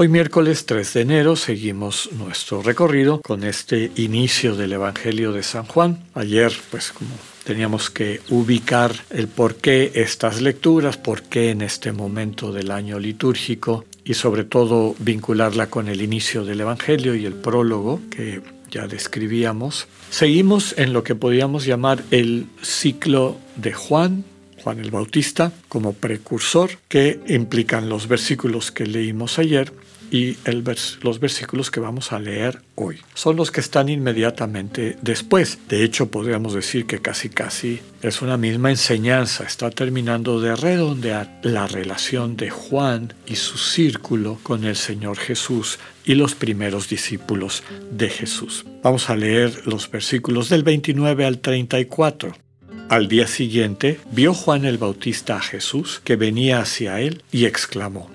Hoy miércoles 3 de enero seguimos nuestro recorrido con este inicio del Evangelio de San Juan. Ayer, pues como teníamos que ubicar el por qué estas lecturas, por qué en este momento del año litúrgico y sobre todo vincularla con el inicio del Evangelio y el prólogo que ya describíamos. Seguimos en lo que podríamos llamar el ciclo de Juan, Juan el Bautista, como precursor, que implican los versículos que leímos ayer y los versículos que vamos a leer hoy. Son los que están inmediatamente después. De hecho, podríamos decir que casi casi es una misma enseñanza. Está terminando de redondear la relación de Juan y su círculo con el Señor Jesús y los primeros discípulos de Jesús. Vamos a leer los versículos del 29 al 34. Al día siguiente vio Juan el Bautista a Jesús que venía hacia él y exclamó,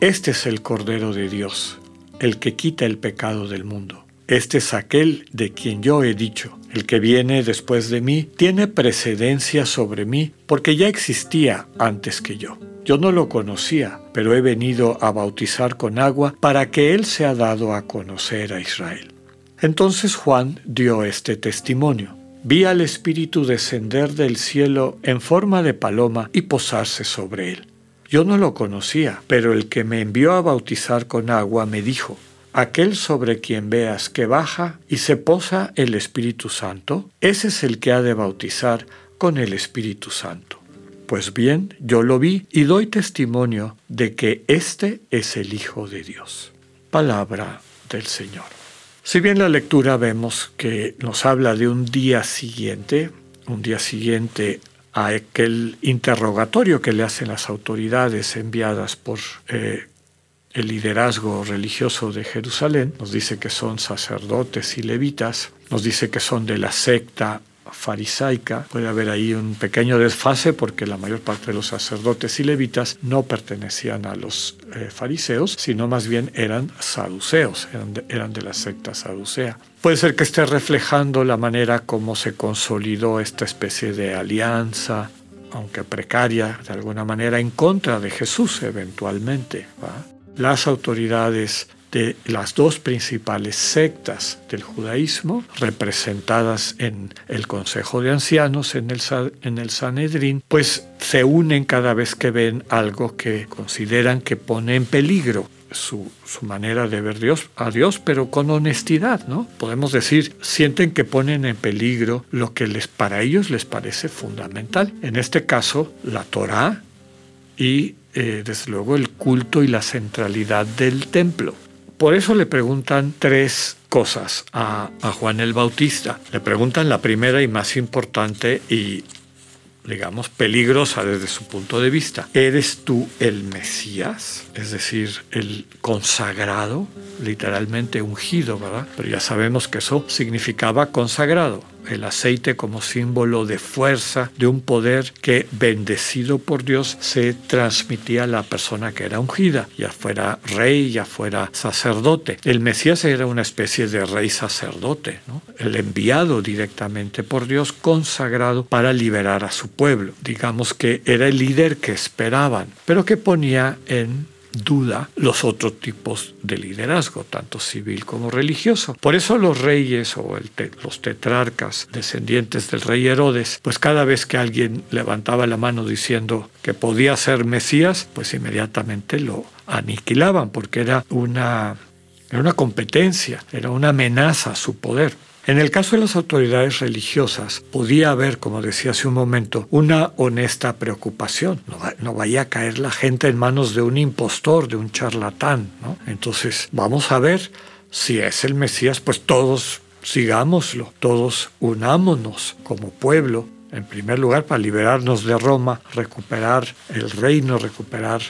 este es el Cordero de Dios, el que quita el pecado del mundo. Este es aquel de quien yo he dicho, el que viene después de mí tiene precedencia sobre mí porque ya existía antes que yo. Yo no lo conocía, pero he venido a bautizar con agua para que Él sea dado a conocer a Israel. Entonces Juan dio este testimonio. Vi al Espíritu descender del cielo en forma de paloma y posarse sobre él. Yo no lo conocía, pero el que me envió a bautizar con agua me dijo, aquel sobre quien veas que baja y se posa el Espíritu Santo, ese es el que ha de bautizar con el Espíritu Santo. Pues bien, yo lo vi y doy testimonio de que este es el Hijo de Dios. Palabra del Señor. Si bien la lectura vemos que nos habla de un día siguiente, un día siguiente a aquel interrogatorio que le hacen las autoridades enviadas por eh, el liderazgo religioso de Jerusalén. Nos dice que son sacerdotes y levitas, nos dice que son de la secta farisaica. Puede haber ahí un pequeño desfase porque la mayor parte de los sacerdotes y levitas no pertenecían a los eh, fariseos, sino más bien eran saduceos, eran de, la secta saducea. Puede ser que esté reflejando la manera como se consolidó esta especie de alianza, aunque precaria, de alguna manera en contra de Jesús eventualmente. Las autoridades de las dos principales sectas del judaísmo, representadas en el Consejo de Ancianos, en el, en el Sanedrín, pues se unen cada vez que ven algo que consideran que pone en peligro su, su, manera de ver Dios, a Dios, pero con honestidad, ¿no? Podemos decir, sienten que ponen en peligro lo que les, para ellos les parece fundamental. En este caso, la Torá y, eh, desde luego, el culto y la centralidad del templo. Por eso le preguntan tres cosas a, Juan el Bautista. Le preguntan la primera y más importante y digamos, peligrosa desde su punto de vista. ¿Eres tú el Mesías? Es decir, el consagrado, literalmente ungido, ¿verdad? Pero ya sabemos que eso significaba consagrado el aceite como símbolo de fuerza, de un poder que bendecido por Dios se transmitía a la persona que era ungida, ya fuera rey, ya fuera sacerdote. El Mesías era una especie de rey sacerdote, el enviado directamente por Dios, consagrado para liberar a su pueblo. Digamos que era el líder que esperaban, pero que ponía en duda los otros tipos de liderazgo, tanto civil como religioso. Por eso los reyes o los tetrarcas descendientes del rey Herodes, pues cada vez que alguien levantaba la mano diciendo que podía ser Mesías, pues inmediatamente lo aniquilaban porque era una, era una competencia, era una amenaza a su poder. En el caso de las autoridades religiosas, podía haber, como decía hace un momento, una honesta preocupación. No, vaya a caer la gente en manos de un impostor, de un charlatán. Entonces, vamos a ver si es el Mesías, pues todos sigámoslo, todos unámonos como pueblo en primer lugar para liberarnos de Roma, recuperar el reino, recuperar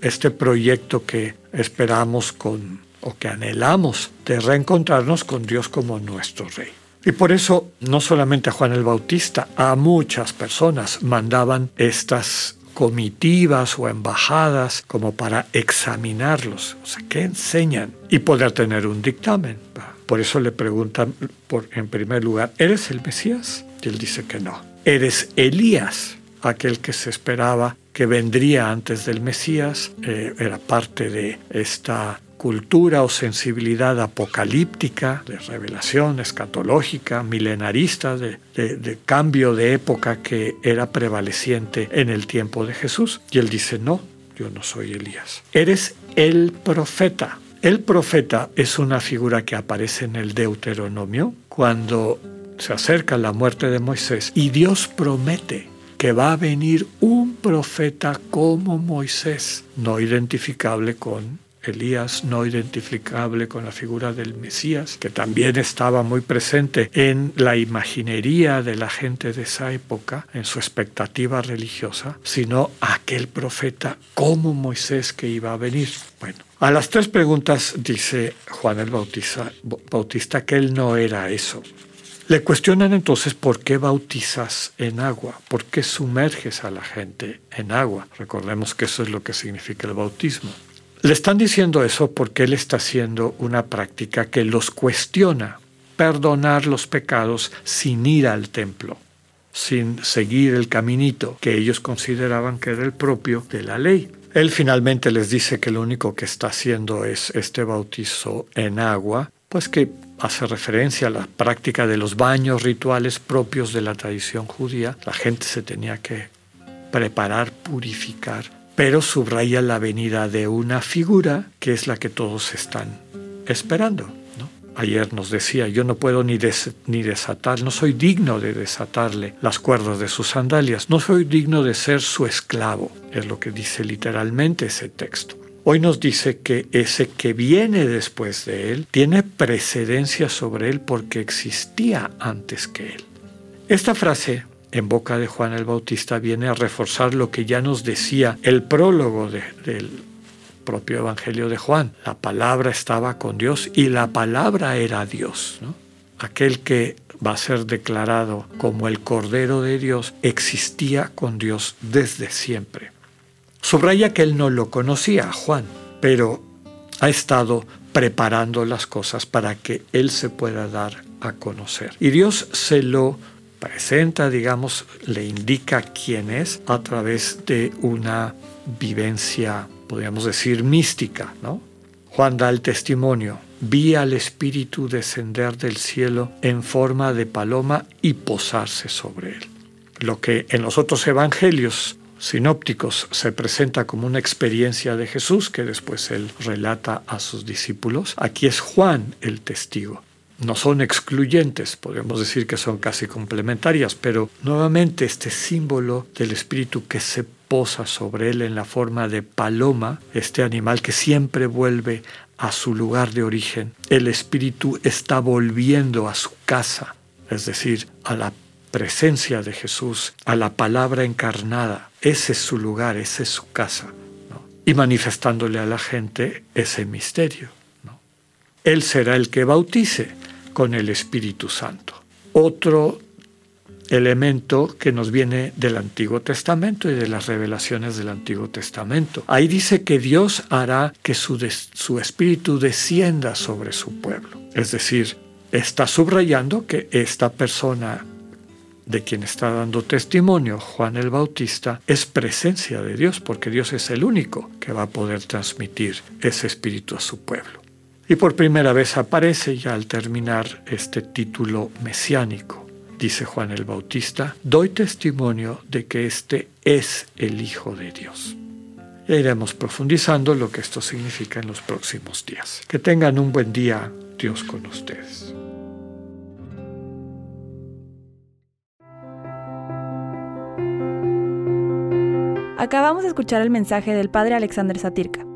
este proyecto que esperamos con o que anhelamos de reencontrarnos con Dios como nuestro Rey. Y por eso no solamente a Juan el Bautista, a muchas personas mandaban estas comitivas o embajadas como para examinarlos, o sea, qué enseñan y poder tener un dictamen. Por eso le preguntan, por, en primer lugar, ¿eres el Mesías? Y él dice que no. ¿Eres Elías? Aquel que se esperaba que vendría antes del Mesías, eh, era parte de esta cultura o sensibilidad apocalíptica, de revelación escatológica, milenarista, de, cambio de época que era prevaleciente en el tiempo de Jesús. Y él dice, no, yo no soy Elías. Eres el profeta. El profeta es una figura que aparece en el Deuteronomio cuando se acerca la muerte de Moisés y Dios promete que va a venir un profeta como Moisés, no identificable con Elías, no identificable con la figura del Mesías, que también estaba muy presente en la imaginería de la gente de esa época, en su expectativa religiosa, sino aquel profeta como Moisés que iba a venir. Bueno, a las tres preguntas dice Juan el Bautista, Bautista que él no era eso. Le cuestionan entonces por qué bautizas en agua, por qué sumerges a la gente en agua. Recordemos que eso es lo que significa el bautismo. Le están diciendo eso porque él está haciendo una práctica que los cuestiona, perdonar los pecados sin ir al templo, sin seguir el caminito que ellos consideraban que era el propio de la ley. Él finalmente les dice que lo único que está haciendo es este bautizo en agua, pues que hace referencia a la práctica de los baños rituales propios de la tradición judía. La gente se tenía que preparar, purificar pero subraya la venida de una figura que es la que todos están esperando. Ayer nos decía, yo no puedo ni, ni desatar, no soy digno de desatarle las cuerdas de sus sandalias, no soy digno de ser su esclavo, es lo que dice literalmente ese texto. Hoy nos dice que ese que viene después de él tiene precedencia sobre él porque existía antes que él. Esta frase en boca de Juan el Bautista viene a reforzar lo que ya nos decía el prólogo del propio Evangelio de Juan. La palabra estaba con Dios y la palabra era Dios. Aquel que va a ser declarado como el Cordero de Dios existía con Dios desde siempre. Subraya que él no lo conocía, Juan, pero ha estado preparando las cosas para que él se pueda dar a conocer. Y Dios se lo presenta, digamos, le indica quién es a través de una vivencia, podríamos decir, mística, ¿no? Juan da el testimonio, vi al Espíritu descender del cielo en forma de paloma y posarse sobre él. Lo que en los otros evangelios sinópticos se presenta como una experiencia de Jesús que después él relata a sus discípulos, aquí es Juan el testigo no son excluyentes, podemos decir que son casi complementarias, pero nuevamente este símbolo del espíritu que se posa sobre él en la forma de paloma, este animal que siempre vuelve a su lugar de origen, el espíritu está volviendo a su casa, es decir, a la presencia de Jesús, a la palabra encarnada, ese es su lugar, esa es su casa, y manifestándole a la gente ese misterio. Él será el que bautice, con el Espíritu Santo. Otro elemento que nos viene del Antiguo Testamento y de las revelaciones del Antiguo Testamento. Ahí dice que Dios hará que su, su espíritu descienda sobre su pueblo. Es decir, está subrayando que esta persona de quien está dando testimonio Juan el Bautista es presencia de Dios, porque Dios es el único que va a poder transmitir ese espíritu a su pueblo. Y por primera vez aparece ya al terminar este título mesiánico. Dice Juan el Bautista, doy testimonio de que este es el Hijo de Dios. Y iremos profundizando lo que esto significa en los próximos días. Que tengan un buen día, Dios con ustedes. Acabamos de escuchar el mensaje del Padre Alexander Satirka.